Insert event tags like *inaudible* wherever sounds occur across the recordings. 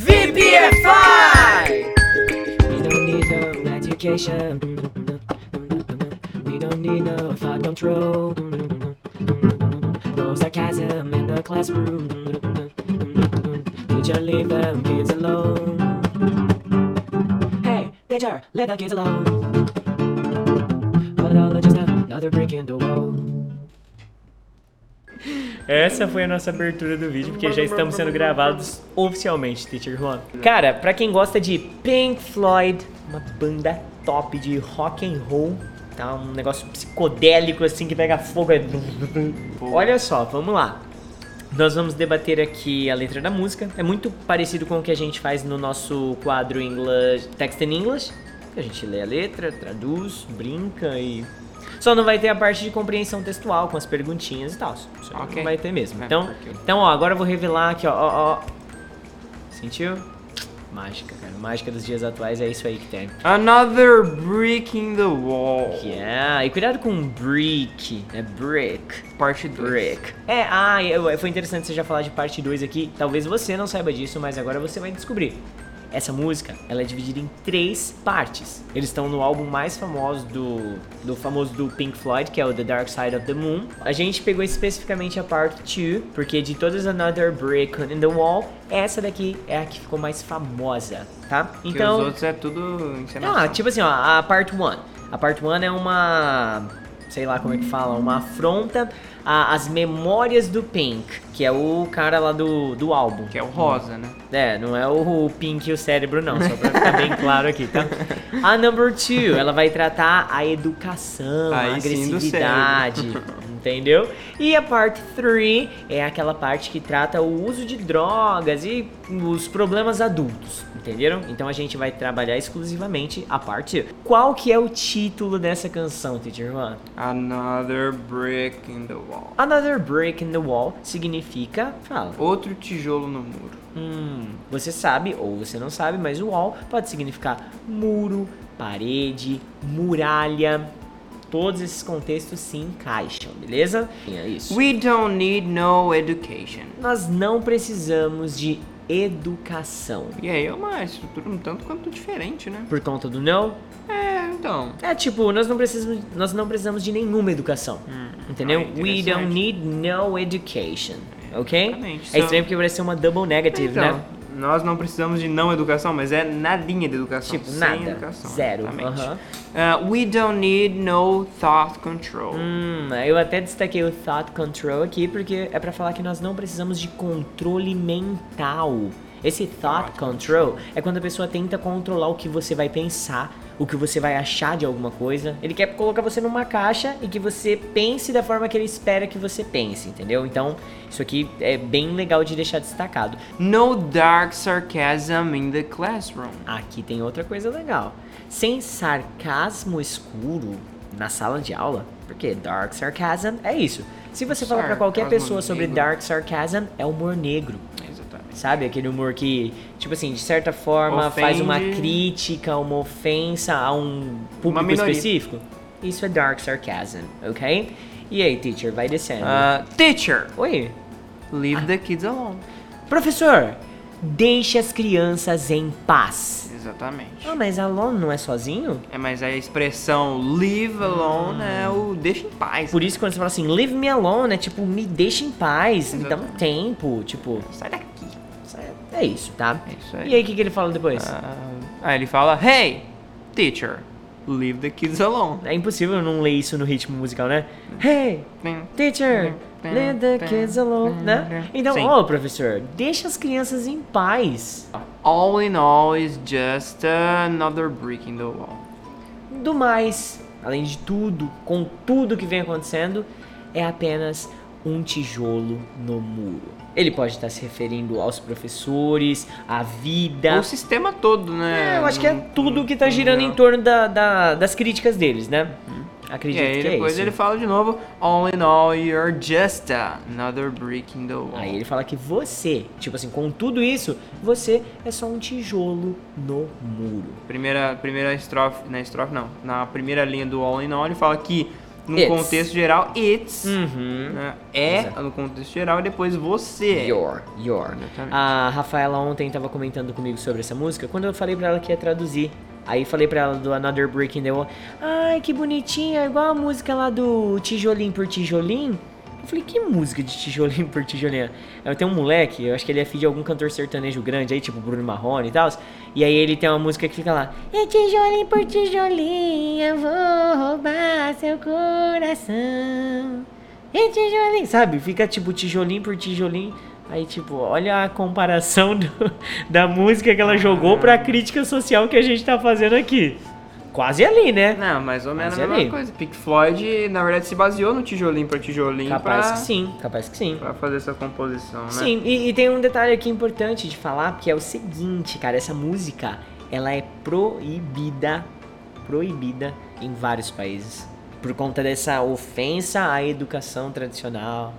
VPFI! We don't need no education. We don't need no thought control. No sarcasm in the classroom. Teacher, leave them kids alone. Hey, teacher, let the kids alone. But all just another brick in the wall. Essa foi a nossa abertura do vídeo, porque já estamos sendo gravados oficialmente, Teacher Juan. Cara, pra quem gosta de Pink Floyd, uma banda top de rock and roll, tá? Um negócio psicodélico assim que pega fogo. é Olha só, vamos lá. Nós vamos debater aqui a letra da música. É muito parecido com o que a gente faz no nosso quadro English, Text in English. A gente lê a letra, traduz, brinca e só não vai ter a parte de compreensão textual com as perguntinhas e tal. Isso aí Ok. não vai ter mesmo. É, Então, ok. então, ó, agora eu vou revelar aqui, ó, ó, ó. Sentiu? Mágica, cara. Mágica dos dias atuais é isso aí que tem. Another brick in the wall. Yeah. E cuidado com brick. É brick. Parte 2. Brick. É, ah, foi interessante você já falar de parte 2 aqui. Talvez você não saiba disso, mas agora você vai descobrir. Essa música, ela é dividida em três partes. Eles estão no álbum mais famoso do, do famoso do Pink Floyd, que é o The Dark Side of the Moon. A gente pegou especificamente a parte 2, porque de todas Another Brick in the Wall, essa daqui é a que ficou mais famosa, tá? Então, os outros é tudo encenação. ah, tipo assim, ó, a part 1. A part 1 é uma. Sei lá como é que fala, uma afronta a- às memórias do Pink, que é o cara lá do, do álbum. Que é o rosa, né? É, não é o Pink e o cérebro, não, só pra ficar bem claro aqui, tá? A number 2, ela vai tratar a educação, a Aí sim, do agressividade, *laughs* entendeu? E a parte 3 é aquela parte que trata o uso de drogas e os problemas adultos, entenderam? Então a gente vai trabalhar exclusivamente a parte 2. Qual que é o título dessa canção, Teacher Juan? Another brick in the wall. Another Break in the Wall significa... Fala. Outro tijolo no muro. Hum, você sabe ou você não sabe, mas o wall pode significar muro, parede, muralha. Todos esses contextos se encaixam, beleza? É isso. We don't need no education. Nós não precisamos de educação. E aí é uma estrutura um tanto quanto diferente, né? Por conta do não? É, então. É tipo, nós não precisamos, nós não precisamos de nenhuma educação. entendeu? ah, We don't need no education. Ok? exatamente. É estranho porque parece ser uma double negative, Então, né? Nós não precisamos de não educação, mas é nadinha de educação. Tipo, sem nada. educação. Zero. Uh, we don't need no thought control. Hum, eu até destaquei o thought control aqui porque é pra falar que nós não precisamos de controle mental. Esse thought control é quando a pessoa tenta controlar o que você vai pensar, o que você vai achar de alguma coisa. Ele quer colocar você numa caixa e que você pense da forma que ele espera que você pense, entendeu? Então, isso aqui é bem legal de deixar destacado. No dark sarcasm in the classroom. Aqui tem outra coisa legal. Sem sarcasmo escuro na sala de aula, porque dark sarcasm é isso. Se você falar pra qualquer pessoa sobre dark sarcasm, é humor negro. Exatamente. Sabe? Aquele humor que, tipo assim, de certa forma faz uma Ofende. crítica, uma ofensa a um público específico. Isso é dark sarcasm, ok? E aí, teacher, vai descendo. Uh, teacher, Oi? leave the kids alone. Professor, deixe as crianças em paz. Exatamente. Ah, mas alone não é sozinho? É, mas a expressão leave alone é o deixa em paz. Por isso, quando você fala assim, leave me alone, é tipo, me deixa em paz, me dá um Exatamente. tempo, tipo, Sai daqui. É isso, tá? É isso aí. E aí, o que, que ele fala depois? Ah, aí ele fala, hey, teacher, leave the kids alone. É impossível não ler isso no ritmo musical, né? Hey, teacher, leave the kids alone, né? Então, ô, professor, deixa as crianças em paz. All in all is just another brick in the wall. Do mais, além de tudo, com tudo que vem acontecendo, é apenas um tijolo no muro. Ele pode estar se referindo aos professores, à vida. O sistema todo, né? É, eu acho que é Não- tudo que tá não- girando em não. torno da, da- das críticas deles, né? E Acredito aí que é depois isso. ele fala de novo, all in all, you're just another brick in the wall. Aí ele fala que você, tipo assim, com tudo isso, você é só um tijolo no muro. Primeira, primeira estrofe, na estrofe não, na primeira linha do all in all ele fala que no It's. contexto geral, it's. Uhum. né? É Exato. no contexto geral e depois você. Your, your. Exatamente. A Rafaela ontem tava comentando comigo sobre essa música, quando eu falei pra ela que ia traduzir. Aí falei pra ela do Another Brick in the Wall. Ai, que bonitinha, igual a música lá do Tijolim por Tijolim. Eu falei, que música de tijolinho por tijolinho? Eu tenho um moleque, eu acho que ele é filho de algum cantor sertanejo grande aí, tipo Bruno Marrone e tal. E aí ele tem uma música que fica lá. É tijolinho por tijolinho, eu vou roubar seu coração. É tijolinho, sabe? Fica tipo tijolinho por tijolinho. Aí, tipo, olha a comparação *laughs* do- da música que ela jogou pra crítica social que a gente tá fazendo aqui. Quase ali, né? Não, mais ou menos Mas a mesma ali. coisa. Pink Floyd, na verdade, se baseou no tijolinho por tijolinho Capaz pra, que sim, capaz que sim. pra fazer essa composição, né? Sim, e, e tem um detalhe aqui importante de falar, que é o seguinte, cara, essa música, ela é proibida, proibida em vários países. Por conta dessa ofensa à educação tradicional.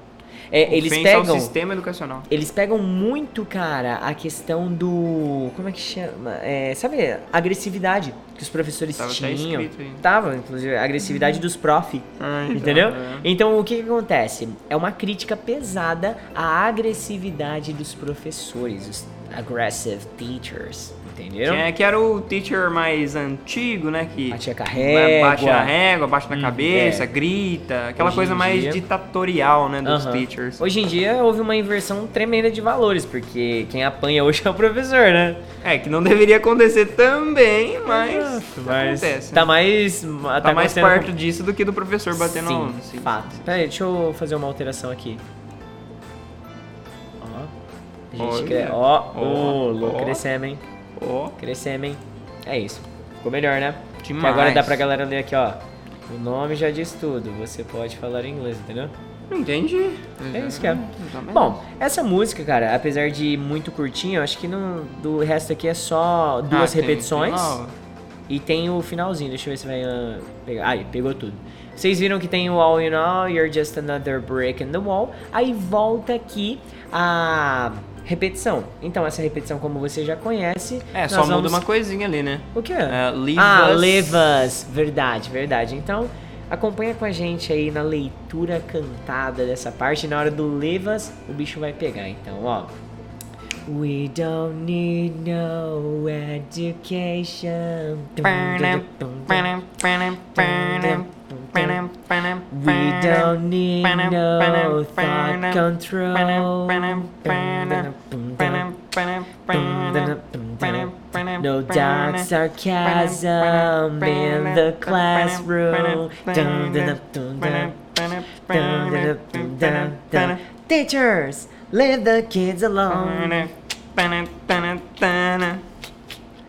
É, eles pegam... sistema educacional. Eles pegam muito, cara, a questão do. Como é que chama? É, sabe, agressividade que os professores Tava até tinham. aí. Tava, inclusive, a agressividade dos prof. Ah, então, Entendeu? é. Então, o que, que acontece? É uma crítica pesada à agressividade dos professores, os aggressive teachers. Entenderam? É- que era o teacher mais antigo, né? Que com a régua. baixa a régua, baixa na Hum, cabeça, é. grita. Aquela Hoje coisa mais dia- ditatorial, né? Dos teachers. Hoje em dia houve uma inversão tremenda de valores, porque quem apanha hoje é o professor, né? É, que não deveria acontecer também, mas, Mas acontece. tá mais. Tá, Tá, mais perto disso do que do professor batendo Sim, no aluno. Sim. fato. Peraí, deixa eu fazer uma alteração aqui. Ó. A gente Olha. cre... Ó, ô, crescemos, hein? Ó, Crescemos, hein? É isso. Ficou melhor, né? Que Demais. agora dá pra galera ler aqui, ó. O nome já diz tudo. Você pode falar inglês, entendeu? entendi. É isso que é. Bom, essa música, cara, apesar de muito curtinha, eu acho que não, do resto aqui é só duas Ah, tem- repetições. tem E tem o finalzinho, deixa eu ver se vai ah, pegar. Aí, pegou tudo. Vocês viram que tem o All in All, You're Just Another Break in the Wall. Aí volta aqui a repetição. Então, essa repetição, como você já conhece. É, nós só muda vamos- uma coisinha ali, né? O quê? É, ah, Us. Verdade, verdade. Então, acompanha com a gente aí na leitura cantada dessa parte. Na hora do Leave Us, o bicho vai pegar. Então, ó. We don't need no education. We don't need no thought control. No dark sarcasm in the classroom. Teachers, leave the kids alone.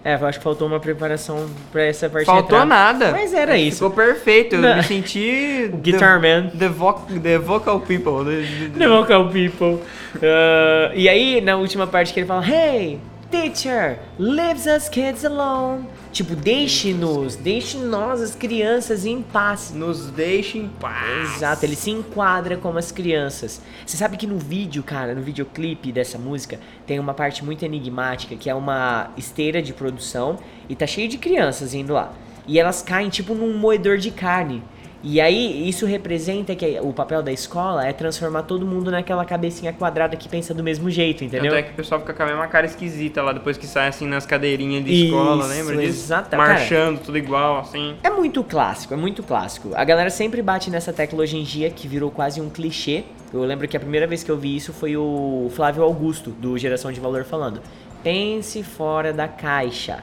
É, eu acho que faltou uma preparação pra essa parte Faltou entrar. nada. Mas era isso. Ficou perfeito. Eu Não. me senti. *laughs* Guitar the, Man. The, voc the vocal people. The, *laughs* the- The Vocal People. Ah, e aí, na última parte que ele fala, Hey, teacher, leaves us kids alone. Tipo, deixe-nos, deixe nós, as crianças, em paz. Nos deixe em paz. Exato, ele se enquadra como as crianças. Você sabe que no vídeo, cara, no videoclipe dessa música, tem uma parte muito enigmática, que é uma esteira de produção e tá cheio de crianças indo lá. E elas caem tipo num moedor de carne. E aí, isso representa que o papel da escola é transformar todo mundo naquela cabecinha quadrada que pensa do mesmo jeito, entendeu? Tanto é que o pessoal fica com a mesma cara esquisita lá depois que sai assim nas cadeirinhas de escola, Isso, lembra disso? exata- Marchando, tudo igual, assim. É muito clássico, é muito clássico. A galera sempre bate nessa tecla hoje em dia que virou quase um clichê. Eu lembro que a primeira vez que eu vi isso foi o Flávio Augusto, do Geração de Valor, falando: pense fora da caixa.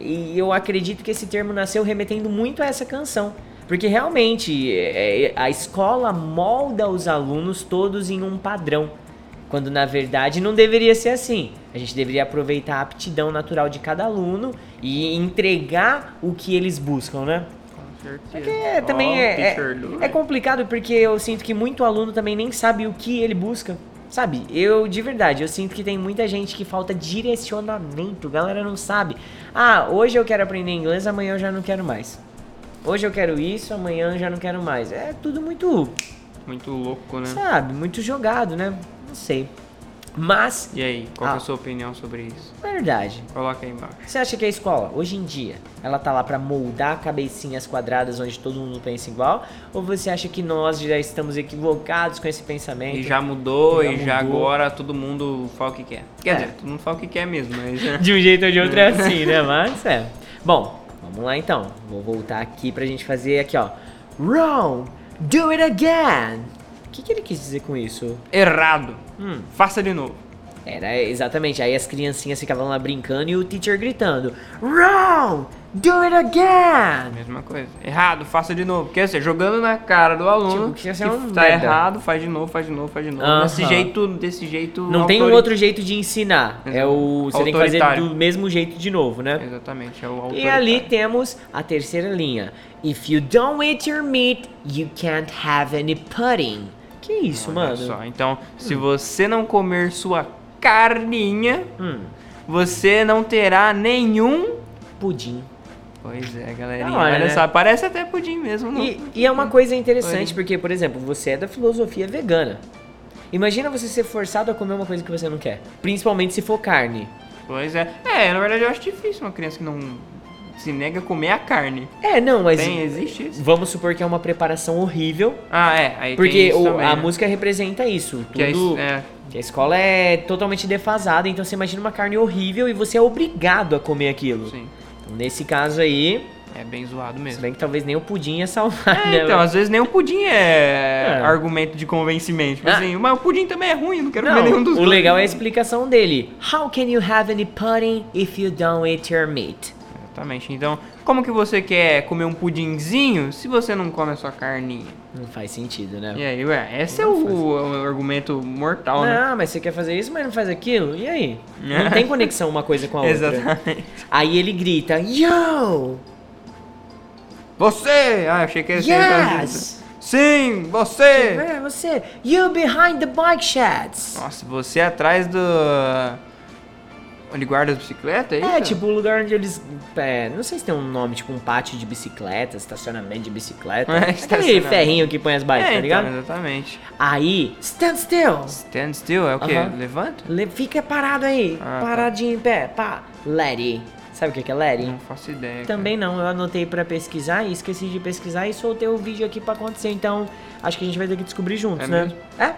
E eu acredito que esse termo nasceu remetendo muito a essa canção. Porque realmente é, é, a escola molda os alunos todos em um padrão. Quando na verdade não deveria ser assim. A gente deveria aproveitar a aptidão natural de cada aluno e entregar o que eles buscam, né? Com certeza. Porque também Ó, é, é, é complicado porque eu sinto que muito aluno também nem sabe o que ele busca. Sabe, eu de verdade, eu sinto que tem muita gente que falta direcionamento, galera não sabe. Ah, hoje eu quero aprender inglês, amanhã eu já não quero mais. Hoje eu quero isso, amanhã eu já não quero mais. É tudo muito, Muito louco, né? sabe, muito jogado, né? Não sei. Mas, E aí, qual que é Ah. a sua opinião sobre isso? verdade, Coloca aí embaixo. você acha que a escola, hoje em dia, ela tá lá pra moldar cabecinhas quadradas onde todo mundo pensa igual? Ou você acha que nós já estamos equivocados com esse pensamento? E já mudou, Já e já mudou. agora todo mundo fala o que quer. Quer É. dizer, todo mundo fala o que quer mesmo, mas... né? De um jeito ou de outro é *laughs* assim, né? Mas é. Bom, vamos lá então. Vou voltar aqui pra gente fazer aqui, ó. Wrong! Do it again! O que, que ele quis dizer com isso? Errado. Hum. Faça de novo. Era exatamente, aí as criancinhas ficavam lá brincando e o teacher gritando: Wrong! Do it again! Mesma coisa. Errado, faça de novo. Quer dizer, jogando na cara do aluno Tipo, que que, é um tá merda. errado, faz de novo, faz de novo, faz de novo. Aham. Desse jeito, desse jeito... Não tem um outro jeito de ensinar. É o. Você tem que fazer do mesmo jeito de novo, né? Exatamente, é o E ali temos a terceira linha. If you don't eat your meat, you can't have any pudding. Que isso, Olha mano? só, então, se você não comer sua carninha, Hum, você não terá nenhum... pudim. Pois é, galerinha. Hora, olha né? só, parece até pudim mesmo. E, e é uma coisa interessante, Pudim. porque, por exemplo, você é da filosofia vegana. Imagina você ser forçado a comer uma coisa que você não quer. Principalmente se for carne. Pois é. É, na verdade eu acho difícil uma criança que não se nega a comer a carne. É, não, mas. Tem, existe isso? Vamos supor que é uma preparação horrível. Ah, é. Aí Porque o- também, a né? música representa isso. Que é, Tudo, isso- é, que a escola é totalmente defasada, então você imagina uma carne horrível e você é obrigado a comer aquilo. sim. Então, nesse caso aí, É bem zoado se mesmo. bem que talvez nem o pudim ia salvar, É, né? então, às vezes nem o pudim é, É. argumento de convencimento. Tipo Ah. assim, mas o pudim também é ruim, não quero Não, comer nenhum dos o dois. legal é a explicação dele. How can you have any pudding if you don't eat your meat? Exatamente. Então, como que você quer comer um pudinzinho se você não come a sua carninha? Não faz sentido, né? E aí, ué, esse é o, o argumento mortal, né? Não, mas você quer fazer isso, mas não faz aquilo? E aí? Não tem conexão uma coisa com a *laughs* outra. Exatamente. Aí ele grita, Yo! Você! Ah, achei que ser... Yes! Sim, você! É, você! You behind the bike sheds! Nossa, você é atrás do... Onde guarda as bicicletas, é É, tipo o lugar onde eles. É, não sei se tem um nome, tipo um pátio de bicicleta, estacionamento de bicicleta. *laughs* É, Aquele ferrinho que põe as bikes, é, tá então, ligado? exatamente. Aí, stand still! Stand still, é o quê? Aham. Levanta? Le- Fica parado aí, Ah, tá. paradinho em pé, pá. Letty. Sabe o que é Letty? Não faço ideia. cara. Também não, eu anotei pra pesquisar e esqueci de pesquisar e soltei o vídeo aqui pra acontecer, então acho que a gente vai ter que descobrir juntos, É né? mesmo? É.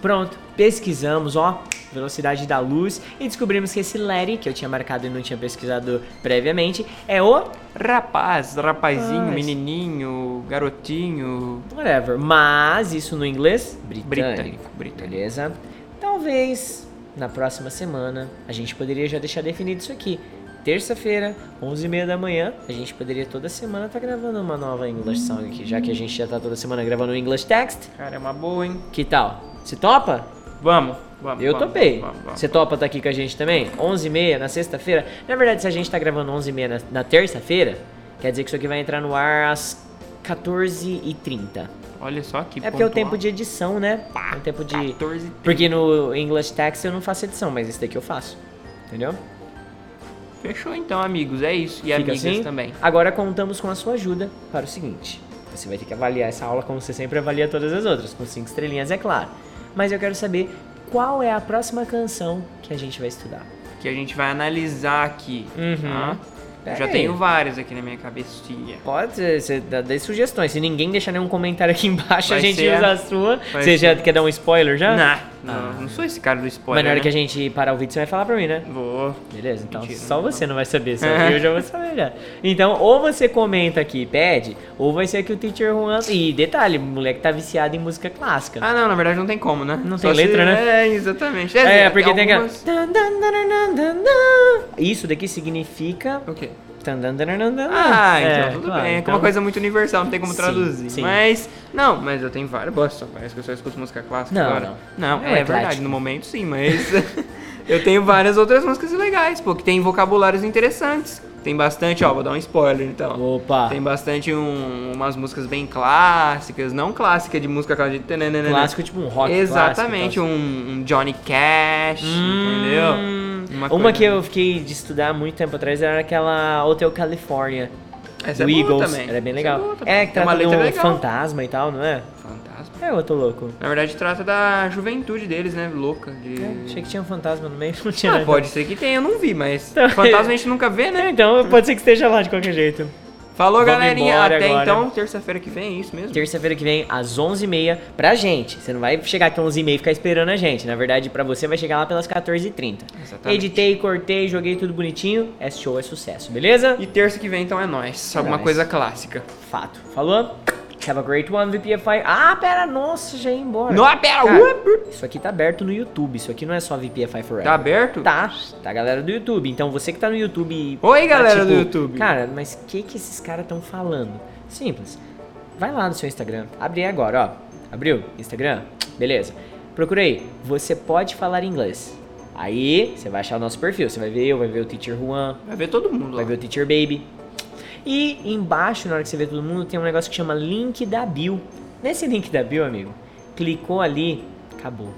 Pronto, pesquisamos, ó, velocidade da luz e descobrimos que esse Letty, que eu tinha marcado e não tinha pesquisado previamente, é o Rapaz, rapazinho, Rapaz. menininho, garotinho. whatever, mas isso no inglês britânico, Britânico, beleza? Talvez na próxima semana a gente poderia já deixar definido isso aqui. Terça-feira, 11h30 da manhã, a gente poderia toda semana estar gravando uma nova English Song aqui, já que a gente já tá toda semana gravando o English Text. Cara, é uma boa, hein? Que tal? Se topa? Vamos, vamos. Eu vamos, topei. Vamos, vamos, Você topa tá aqui com a gente também? 11h30 na sexta-feira. Na verdade, se a gente tá gravando 11h30 na, na terça-feira, quer dizer que isso aqui vai entrar no ar às 14h30. Olha só que É porque é o tempo de edição, né? É o tempo de. 14 Porque no English Text eu não faço edição, mas esse daqui eu faço. Entendeu? Fechou então, amigos. É isso. E Fica amigas assim? também. Agora contamos com a sua ajuda para o seguinte: você vai ter que avaliar essa aula como você sempre avalia todas as outras, com cinco estrelinhas, é claro. Mas eu quero saber qual é a próxima canção que a gente vai estudar. Que a gente vai analisar aqui. Uhum. Tá? Eu já tenho várias aqui na minha cabecinha. Pode ser, você dá, dá sugestões. Se ninguém deixar nenhum comentário aqui embaixo, a Vai gente ser- usa a sua. vai Você já ser- quer dar um spoiler já? Não, não, não sou esse cara do Mas spoiler. na hora né? que a gente parar o vídeo, você vai falar pra mim, né? Vou. Beleza, então Mentira, só não, você não vai saber, só *laughs* eu já vou saber já. Então, ou você comenta aqui e pede, ou vai ser que o Teacher Juan. E detalhe, o moleque tá viciado em música clássica. Ah, não, na verdade não tem como, né? Não Só tem letra, se- né? É, exatamente. é, dizer, porque tem aquela. algumas- dan, dan. Isso daqui significa. O quê? Ah, então É, tudo claro, bem. É então- uma coisa muito universal, não tem como Sim, traduzir. sim. Mas, não, mas eu tenho várias. Bosta, parece que eu só escuto música clássica Não, agora. não. Não, É é, eclético. verdade, no momento sim, mas *laughs* eu tenho várias outras músicas legais, pô, que tem vocabulários interessantes. Tem bastante, ó, vou dar um spoiler então. Opa! Tem bastante um- umas músicas bem clássicas, não clássica de música clássica. Clássico, tipo um rock Exatamente, clássico. um, um Johnny Cash, entendeu? Uma, coisa- que eu fiquei de estudar muito tempo atrás era aquela Hotel California. Essa do é Eagles. também. Era bem Essa legal. também. É, que uma trata de um legal. fantasma e tal, não é? Fantasma. É, eu tô louco. Na verdade, trata da juventude deles, né? Louca. De... É, achei que tinha um fantasma no meio, *laughs* não tinha Ah, nada. pode ser que tenha, eu não vi, mas Então, fantasma a gente nunca vê, né? É, *laughs* então pode ser que esteja lá de qualquer jeito. Falou, Vamos galerinha. Até agora. então, terça-feira que vem, é isso mesmo? Terça-feira que vem, às 11h30, pra gente. Você não vai chegar aqui às 11h30 e ficar esperando a gente. Na verdade, pra você vai chegar lá pelas 14h30. Exatamente. Editei, cortei, joguei tudo bonitinho. É show, é sucesso, beleza? E terça que vem, então, é nóis. Alguma nóis. coisa clássica. Fato. Falou? Have a great one, VPFI. Ah, pera, nossa, já ia embora. Não, pera, Cara, Isso aqui tá aberto no YouTube. Isso aqui não é só VPFI Forever. Tá aberto? Tá, tá, galera do YouTube. Então você que tá no YouTube. Oi, tá, galera do tipo, YouTube. Cara, mas o que que esses caras estão falando? Simples. Vai lá no seu Instagram. Abre aí agora, ó. Abriu? Instagram? Beleza. Procurei. Você pode falar inglês. Aí você vai achar o nosso perfil. Você vai ver eu, vai ver o Teacher Juan, Vai ver todo mundo vai ver o Teacher Baby. E embaixo, na hora que você vê todo mundo, tem um negócio que chama link da bio. Nesse link da bio, amigo, clicou ali, acabou.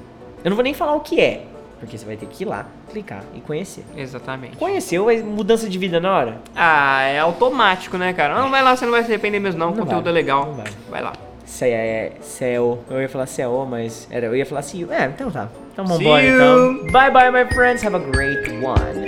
Eu não vou nem falar o que é, porque você vai ter que ir lá, clicar e conhecer. Exatamente. Conheceu, é mudança de vida na hora? Ah, é automático, né, cara? Não, vai lá, você não vai se arrepender mesmo, não. O Não conteúdo vai, é legal. não vai. Vai lá. Cé- é CEO. Eu ia falar CEO, mas era, eu ia falar CEO. É, então tá. Então vambora então. Bye bye, my friends. Have a great one.